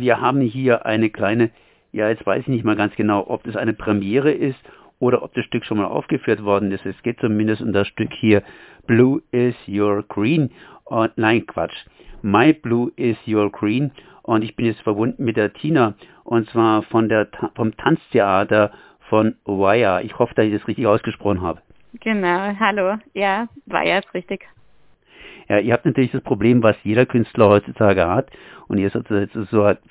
wir haben hier eine kleine, ja, jetzt weiß ich nicht mal ganz genau, ob das eine Premiere ist oder ob das Stück schon mal aufgeführt worden ist. Es geht zumindest um das Stück hier Blue is Your Green. Und, nein, Quatsch. My Blue is Your Green. Und ich bin jetzt verbunden mit der Tina und zwar von der vom Tanztheater von Wire. Ich hoffe, dass ich das richtig ausgesprochen habe. Genau, hallo. Ja, Wire ist richtig. Ja, ihr habt natürlich das Problem, was jeder Künstler heutzutage hat. Und ihr seid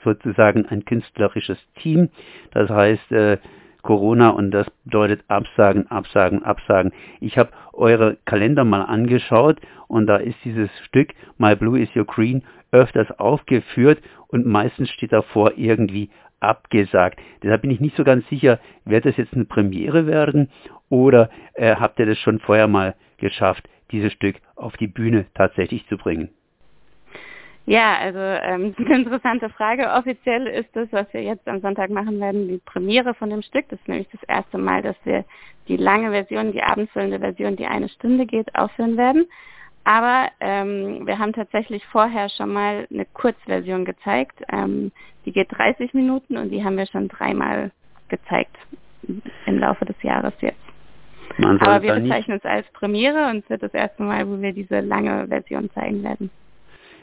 sozusagen ein künstlerisches Team. Das heißt, äh, Corona und das bedeutet Absagen, Absagen, Absagen. Ich habe eure Kalender mal angeschaut und da ist dieses Stück My Blue is Your Green öfters aufgeführt und meistens steht davor irgendwie abgesagt. Deshalb bin ich nicht so ganz sicher, wird das jetzt eine Premiere werden oder äh, habt ihr das schon vorher mal geschafft, dieses Stück auf die Bühne tatsächlich zu bringen? Ja, also ähm, eine interessante Frage. Offiziell ist das, was wir jetzt am Sonntag machen werden, die Premiere von dem Stück. Das ist nämlich das erste Mal, dass wir die lange Version, die abendfüllende Version, die eine Stunde geht, aufführen werden. Aber ähm, wir haben tatsächlich vorher schon mal eine Kurzversion gezeigt. Ähm, die geht 30 Minuten und die haben wir schon dreimal gezeigt im Laufe des Jahres jetzt. Aber wir bezeichnen es als Premiere und es wird das erste Mal, wo wir diese lange Version zeigen werden.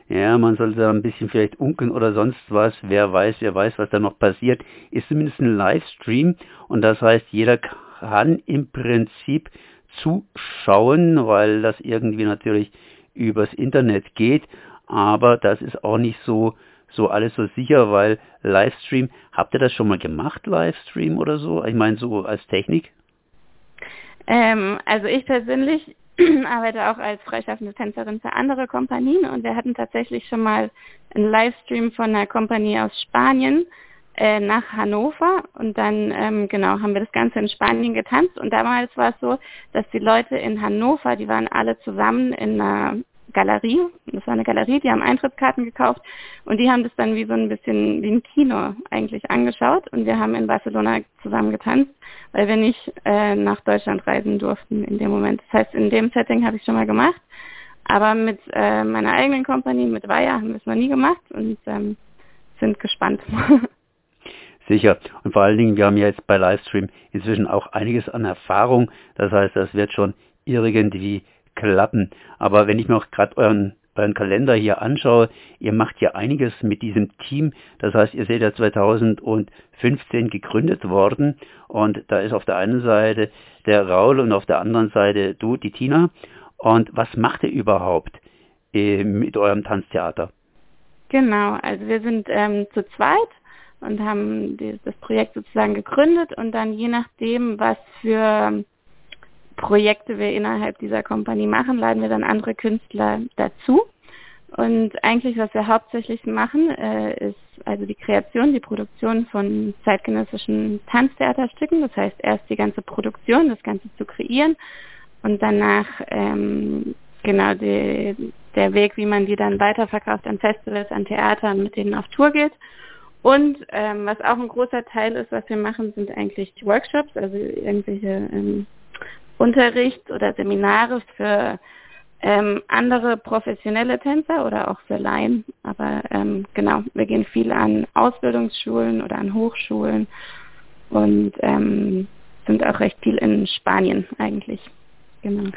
Ja, man sollte da ein bisschen vielleicht unkeln oder sonst was. Wer weiß, wer weiß, was da noch passiert. Ist zumindest ein Livestream und das heißt, jeder kann im Prinzip zuschauen, weil das irgendwie natürlich übers Internet geht. Aber das ist auch nicht so, so alles so sicher, weil Livestream, habt ihr das schon mal gemacht, Livestream oder so? Ich meine, so als Technik? Ähm, also ich persönlich arbeite auch als freischaffende Tänzerin für andere Kompanien und wir hatten tatsächlich schon mal einen Livestream von einer Kompanie aus Spanien äh, nach Hannover und dann ähm, genau haben wir das Ganze in Spanien getanzt und damals war es so, dass die Leute in Hannover, die waren alle zusammen in einer Galerie, das war eine Galerie, die haben Eintrittskarten gekauft und die haben das dann wie so ein bisschen wie ein Kino eigentlich angeschaut und wir haben in Barcelona zusammen getanzt, weil wir nicht äh, nach Deutschland reisen durften in dem Moment. Das heißt, in dem Setting habe ich schon mal gemacht, aber mit äh, meiner eigenen Kompanie, mit Wire, haben wir es noch nie gemacht und ähm, sind gespannt. Sicher. Und vor allen Dingen, wir haben ja jetzt bei Livestream inzwischen auch einiges an Erfahrung. Das heißt, das wird schon irgendwie klappen. Aber wenn ich mir auch gerade euren, euren Kalender hier anschaue, ihr macht ja einiges mit diesem Team. Das heißt, ihr seid ja 2015 gegründet worden und da ist auf der einen Seite der Raul und auf der anderen Seite du, die Tina. Und was macht ihr überhaupt äh, mit eurem Tanztheater? Genau, also wir sind ähm, zu zweit und haben das Projekt sozusagen gegründet und dann je nachdem, was für Projekte wir innerhalb dieser Kompanie machen, laden wir dann andere Künstler dazu. Und eigentlich, was wir hauptsächlich machen, äh, ist also die Kreation, die Produktion von zeitgenössischen Tanztheaterstücken. Das heißt, erst die ganze Produktion, das Ganze zu kreieren und danach ähm, genau die, der Weg, wie man die dann weiterverkauft an Festivals, an Theatern, mit denen auf Tour geht. Und ähm, was auch ein großer Teil ist, was wir machen, sind eigentlich Workshops, also irgendwelche ähm, Unterricht oder Seminare für ähm, andere professionelle Tänzer oder auch für Laien. Aber ähm, genau, wir gehen viel an Ausbildungsschulen oder an Hochschulen und ähm, sind auch recht viel in Spanien eigentlich. Genau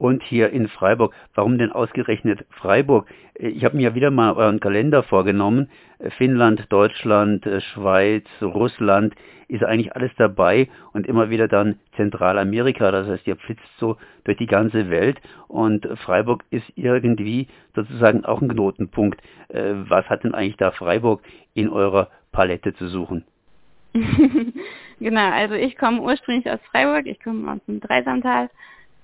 und hier in Freiburg. Warum denn ausgerechnet Freiburg? Ich habe mir wieder mal euren Kalender vorgenommen. Finnland, Deutschland, Schweiz, Russland ist eigentlich alles dabei und immer wieder dann Zentralamerika. Das heißt, ihr flitzt so durch die ganze Welt und Freiburg ist irgendwie sozusagen auch ein Knotenpunkt. Äh, was hat denn eigentlich da Freiburg in eurer Palette zu suchen? genau, also ich komme ursprünglich aus Freiburg, ich komme aus dem Dreisamtal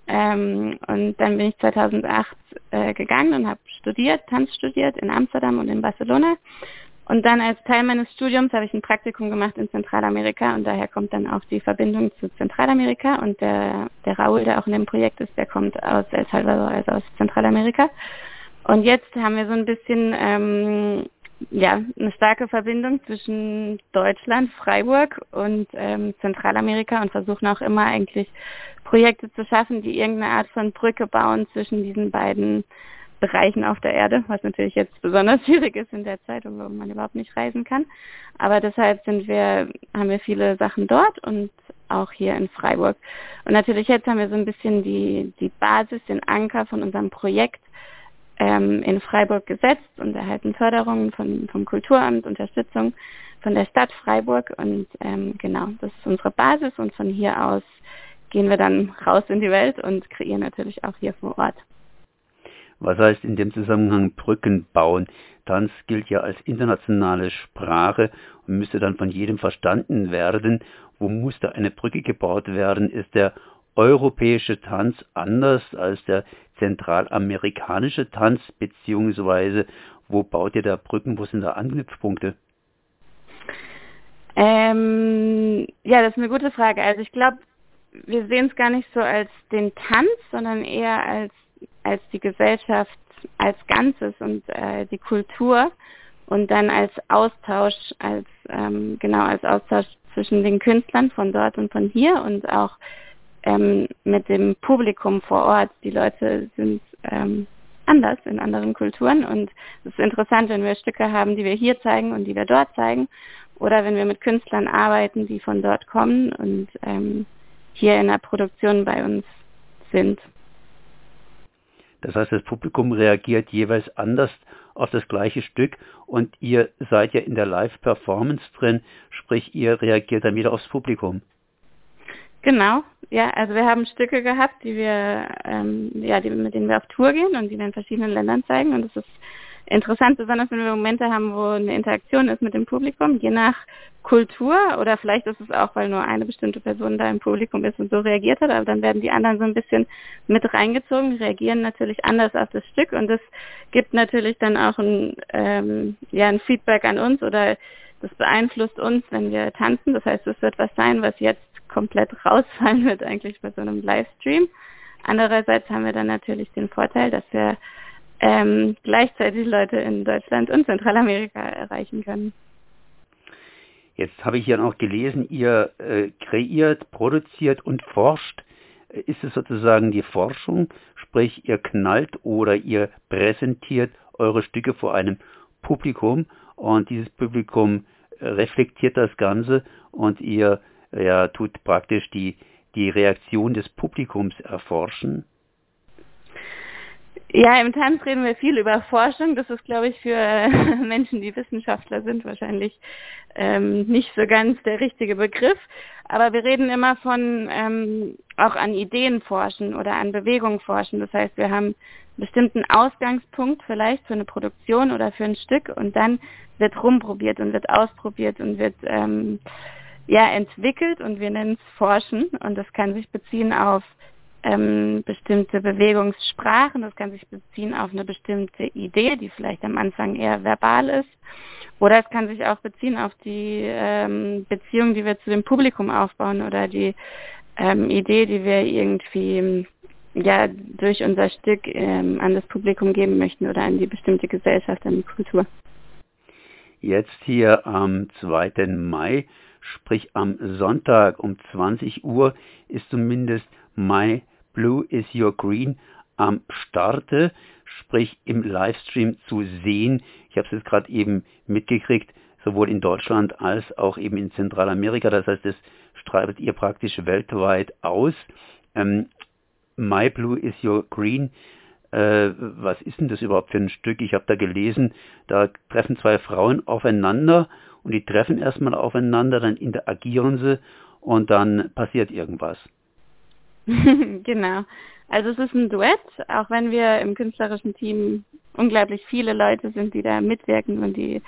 ähm, und dann bin ich 2008 äh, gegangen und habe studiert, Tanz studiert in Amsterdam und in Barcelona. Und dann als Teil meines Studiums habe ich ein Praktikum gemacht in Zentralamerika und daher kommt dann auch die Verbindung zu Zentralamerika und der, der Raul, der auch in dem Projekt ist, der kommt aus El Salvador, also aus Zentralamerika. Und jetzt haben wir so ein bisschen ähm, ja, eine starke Verbindung zwischen Deutschland, Freiburg und ähm, Zentralamerika und versuchen auch immer eigentlich Projekte zu schaffen, die irgendeine Art von Brücke bauen zwischen diesen beiden Bereichen auf der Erde, was natürlich jetzt besonders schwierig ist in der Zeit, wo man überhaupt nicht reisen kann. Aber deshalb sind wir, haben wir viele Sachen dort und auch hier in Freiburg. Und natürlich jetzt haben wir so ein bisschen die, die Basis, den Anker von unserem Projekt ähm, in Freiburg gesetzt und erhalten Förderungen von, vom Kulturamt, Unterstützung von der Stadt Freiburg und ähm, genau, das ist unsere Basis und von hier aus gehen wir dann raus in die Welt und kreieren natürlich auch hier vor Ort. Was heißt in dem Zusammenhang Brücken bauen? Tanz gilt ja als internationale Sprache und müsste dann von jedem verstanden werden. Wo muss da eine Brücke gebaut werden? Ist der europäische Tanz anders als der zentralamerikanische Tanz, beziehungsweise wo baut ihr da Brücken, wo sind da Anknüpfpunkte? Ähm, ja, das ist eine gute Frage. Also ich glaube, wir sehen es gar nicht so als den Tanz, sondern eher als, als die Gesellschaft als Ganzes und äh, die Kultur und dann als Austausch, als ähm, genau als Austausch zwischen den Künstlern von dort und von hier und auch ähm, mit dem Publikum vor Ort. Die Leute sind ähm, anders in anderen Kulturen und es ist interessant, wenn wir Stücke haben, die wir hier zeigen und die wir dort zeigen oder wenn wir mit Künstlern arbeiten, die von dort kommen und ähm, hier in der Produktion bei uns sind. Das heißt, das Publikum reagiert jeweils anders auf das gleiche Stück und ihr seid ja in der Live-Performance drin, sprich ihr reagiert dann wieder aufs Publikum. Genau, ja, also wir haben Stücke gehabt, die wir, ähm, ja, die, mit denen wir auf Tour gehen und die wir in verschiedenen Ländern zeigen. Und es ist interessant, besonders wenn wir Momente haben, wo eine Interaktion ist mit dem Publikum, je nach Kultur. Oder vielleicht ist es auch, weil nur eine bestimmte Person da im Publikum ist und so reagiert hat, aber dann werden die anderen so ein bisschen mit reingezogen, reagieren natürlich anders auf das Stück. Und das gibt natürlich dann auch ein, ähm, ja, ein Feedback an uns oder das beeinflusst uns, wenn wir tanzen. Das heißt, es wird was sein, was jetzt komplett rausfallen wird eigentlich bei so einem Livestream. Andererseits haben wir dann natürlich den Vorteil, dass wir ähm, gleichzeitig Leute in Deutschland und Zentralamerika erreichen können. Jetzt habe ich hier noch gelesen, ihr äh, kreiert, produziert und forscht. Ist es sozusagen die Forschung, sprich ihr knallt oder ihr präsentiert eure Stücke vor einem Publikum und dieses Publikum reflektiert das Ganze und ihr ja, tut praktisch die, die Reaktion des Publikums erforschen? Ja, im Tanz reden wir viel über Forschung. Das ist, glaube ich, für Menschen, die Wissenschaftler sind, wahrscheinlich ähm, nicht so ganz der richtige Begriff. Aber wir reden immer von ähm, auch an Ideen forschen oder an Bewegung forschen. Das heißt, wir haben einen bestimmten Ausgangspunkt vielleicht für eine Produktion oder für ein Stück und dann wird rumprobiert und wird ausprobiert und wird ähm, ja entwickelt und wir nennen es Forschen und das kann sich beziehen auf ähm, bestimmte Bewegungssprachen, das kann sich beziehen auf eine bestimmte Idee, die vielleicht am Anfang eher verbal ist, oder es kann sich auch beziehen auf die ähm, Beziehung, die wir zu dem Publikum aufbauen oder die ähm, Idee, die wir irgendwie ja durch unser Stück ähm, an das Publikum geben möchten oder an die bestimmte Gesellschaft, an die Kultur. Jetzt hier am 2. Mai, sprich am Sonntag um 20 Uhr, ist zumindest My Blue is Your Green am Starte, sprich im Livestream zu sehen. Ich habe es jetzt gerade eben mitgekriegt, sowohl in Deutschland als auch eben in Zentralamerika. Das heißt, das streitet ihr praktisch weltweit aus. Ähm, My Blue is Your Green. Äh, was ist denn das überhaupt für ein Stück? Ich habe da gelesen, da treffen zwei Frauen aufeinander und die treffen erstmal aufeinander, dann interagieren sie und dann passiert irgendwas. genau. Also es ist ein Duett, auch wenn wir im künstlerischen Team unglaublich viele Leute sind, die da mitwirken und die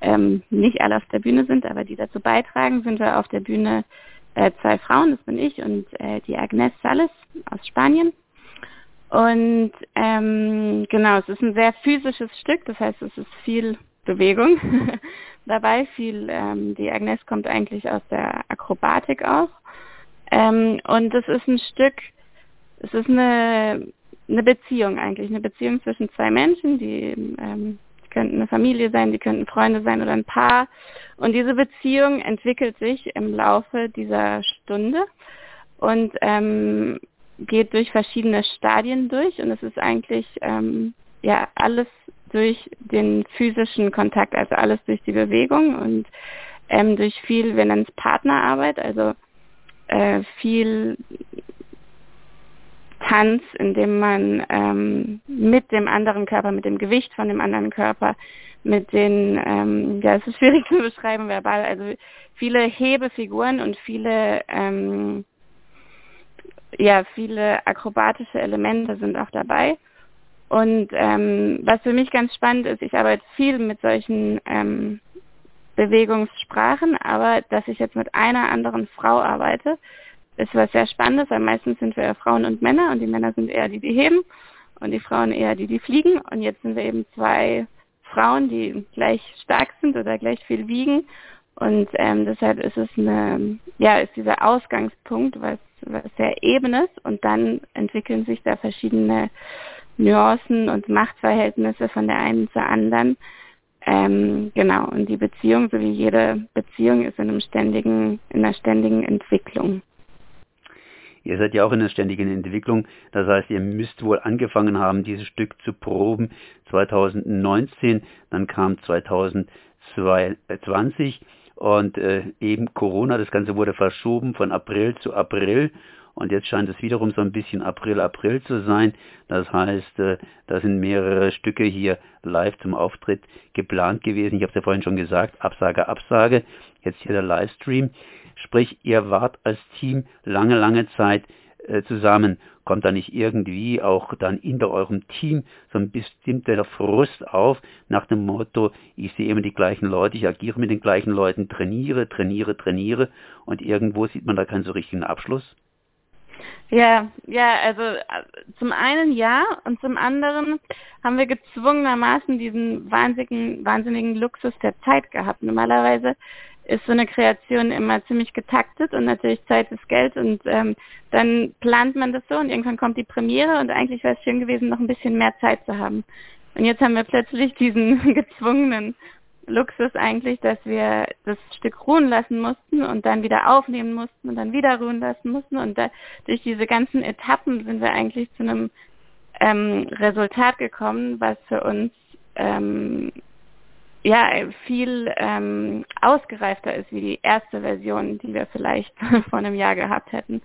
ähm, nicht alle auf der Bühne sind, aber die dazu beitragen, sind wir auf der Bühne äh, zwei Frauen, das bin ich und äh, die Agnes Salles aus Spanien. Und ähm, genau, es ist ein sehr physisches Stück, das heißt, es ist viel Bewegung dabei, viel, ähm, die Agnes kommt eigentlich aus der Akrobatik auch. Ähm, und es ist ein Stück, es ist eine, eine Beziehung eigentlich, eine Beziehung zwischen zwei Menschen, die, ähm, könnten eine Familie sein, die könnten Freunde sein oder ein Paar. Und diese Beziehung entwickelt sich im Laufe dieser Stunde und ähm, geht durch verschiedene Stadien durch. Und es ist eigentlich ähm, ja alles durch den physischen Kontakt, also alles durch die Bewegung und ähm, durch viel, wir nennen es Partnerarbeit, also äh, viel Tanz, in dem man ähm, mit dem anderen Körper, mit dem Gewicht von dem anderen Körper, mit den, ähm, ja, es ist schwierig zu beschreiben verbal, also viele Hebefiguren und viele, ähm, ja, viele akrobatische Elemente sind auch dabei. Und ähm, was für mich ganz spannend ist, ich arbeite viel mit solchen ähm, Bewegungssprachen, aber dass ich jetzt mit einer anderen Frau arbeite, ist was sehr Spannendes, weil meistens sind wir ja Frauen und Männer und die Männer sind eher die, die heben und die Frauen eher die, die fliegen. Und jetzt sind wir eben zwei Frauen, die gleich stark sind oder gleich viel wiegen. Und ähm, deshalb ist es eine, ja, ist dieser Ausgangspunkt, was, was sehr eben ist. Und dann entwickeln sich da verschiedene Nuancen und Machtverhältnisse von der einen zur anderen. Ähm, genau, und die Beziehung, so wie jede Beziehung, ist in einem ständigen, in einer ständigen Entwicklung. Ihr seid ja auch in einer ständigen Entwicklung. Das heißt, ihr müsst wohl angefangen haben, dieses Stück zu proben 2019, dann kam 2020 und äh, eben Corona, das Ganze wurde verschoben von April zu April und jetzt scheint es wiederum so ein bisschen April, April zu sein. Das heißt, äh, da sind mehrere Stücke hier live zum Auftritt geplant gewesen. Ich habe es ja vorhin schon gesagt, Absage, Absage. Jetzt hier der Livestream. Sprich, ihr wart als Team lange, lange Zeit äh, zusammen. Kommt da nicht irgendwie auch dann in eurem Team so ein bestimmter Frust auf nach dem Motto, ich sehe immer die gleichen Leute, ich agiere mit den gleichen Leuten, trainiere, trainiere, trainiere und irgendwo sieht man da keinen so richtigen Abschluss? Ja, ja, also äh, zum einen ja und zum anderen haben wir gezwungenermaßen diesen wahnsinnigen, wahnsinnigen Luxus der Zeit gehabt. Normalerweise ist so eine Kreation immer ziemlich getaktet und natürlich Zeit ist Geld und ähm, dann plant man das so und irgendwann kommt die Premiere und eigentlich wäre es schön gewesen, noch ein bisschen mehr Zeit zu haben. Und jetzt haben wir plötzlich diesen gezwungenen Luxus eigentlich, dass wir das Stück ruhen lassen mussten und dann wieder aufnehmen mussten und dann wieder ruhen lassen mussten und da, durch diese ganzen Etappen sind wir eigentlich zu einem ähm, Resultat gekommen, was für uns ähm, ja viel ähm, ausgereifter ist wie die erste Version, die wir vielleicht vor einem Jahr gehabt hätten.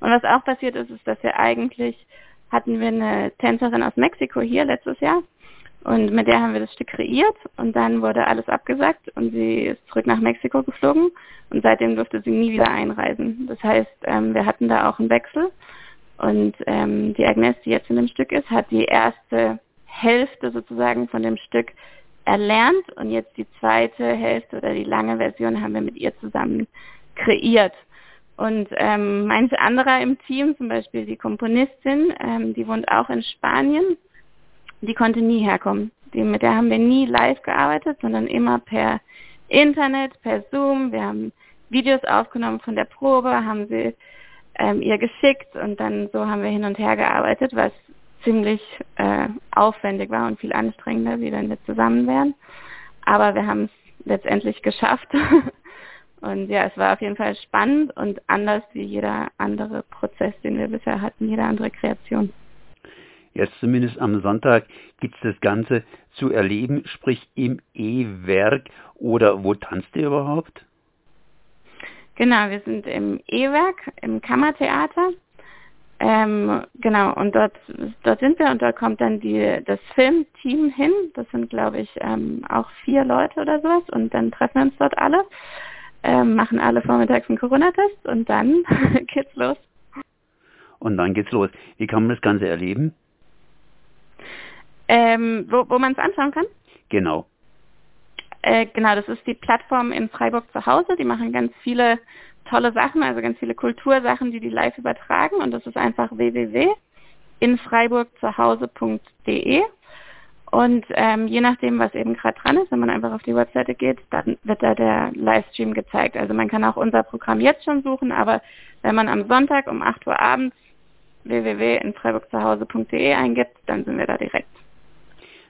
Und was auch passiert ist, ist, dass wir eigentlich hatten wir eine Tänzerin aus Mexiko hier letztes Jahr und mit der haben wir das Stück kreiert und dann wurde alles abgesagt und sie ist zurück nach Mexiko geflogen und seitdem durfte sie nie wieder einreisen. Das heißt, ähm, wir hatten da auch einen Wechsel und ähm, die Agnes, die jetzt in dem Stück ist, hat die erste Hälfte sozusagen von dem Stück erlernt und jetzt die zweite Hälfte oder die lange Version haben wir mit ihr zusammen kreiert. Und ähm, manche anderer im Team, zum Beispiel die Komponistin, ähm, die wohnt auch in Spanien, die konnte nie herkommen. Die, mit der haben wir nie live gearbeitet, sondern immer per Internet, per Zoom. Wir haben Videos aufgenommen von der Probe, haben sie ähm, ihr geschickt und dann so haben wir hin und her gearbeitet, was ziemlich äh, aufwendig war und viel anstrengender, wie wenn wir zusammen wären. Aber wir haben es letztendlich geschafft. und ja, es war auf jeden Fall spannend und anders wie jeder andere Prozess, den wir bisher hatten, jede andere Kreation. Jetzt zumindest am Sonntag gibt es das Ganze zu erleben, sprich im E-Werk oder wo tanzt ihr überhaupt? Genau, wir sind im E-Werk, im Kammertheater ähm, genau, und dort, dort sind wir und da kommt dann die, das Filmteam hin. Das sind, glaube ich, ähm, auch vier Leute oder sowas. Und dann treffen wir uns dort alle, ähm, machen alle vormittags einen Corona-Test und dann geht's los. Und dann geht's los. Wie kann man das Ganze erleben? Ähm, wo wo man es anschauen kann? Genau. Äh, genau, das ist die Plattform in Freiburg zu Hause. Die machen ganz viele tolle Sachen, also ganz viele Kultursachen, die die live übertragen und das ist einfach www.infreiburgzuhause.de und ähm, je nachdem, was eben gerade dran ist, wenn man einfach auf die Webseite geht, dann wird da der Livestream gezeigt. Also man kann auch unser Programm jetzt schon suchen, aber wenn man am Sonntag um 8 Uhr abends www.infreiburgzuhause.de eingibt, dann sind wir da direkt.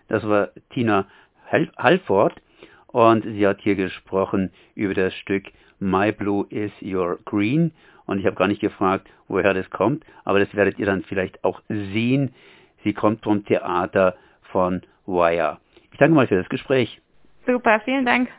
Das war Tina Halford und sie hat hier gesprochen über das Stück My Blue is Your Green. Und ich habe gar nicht gefragt, woher das kommt, aber das werdet ihr dann vielleicht auch sehen. Sie kommt vom Theater von Wire. Ich danke mal für das Gespräch. Super, vielen Dank.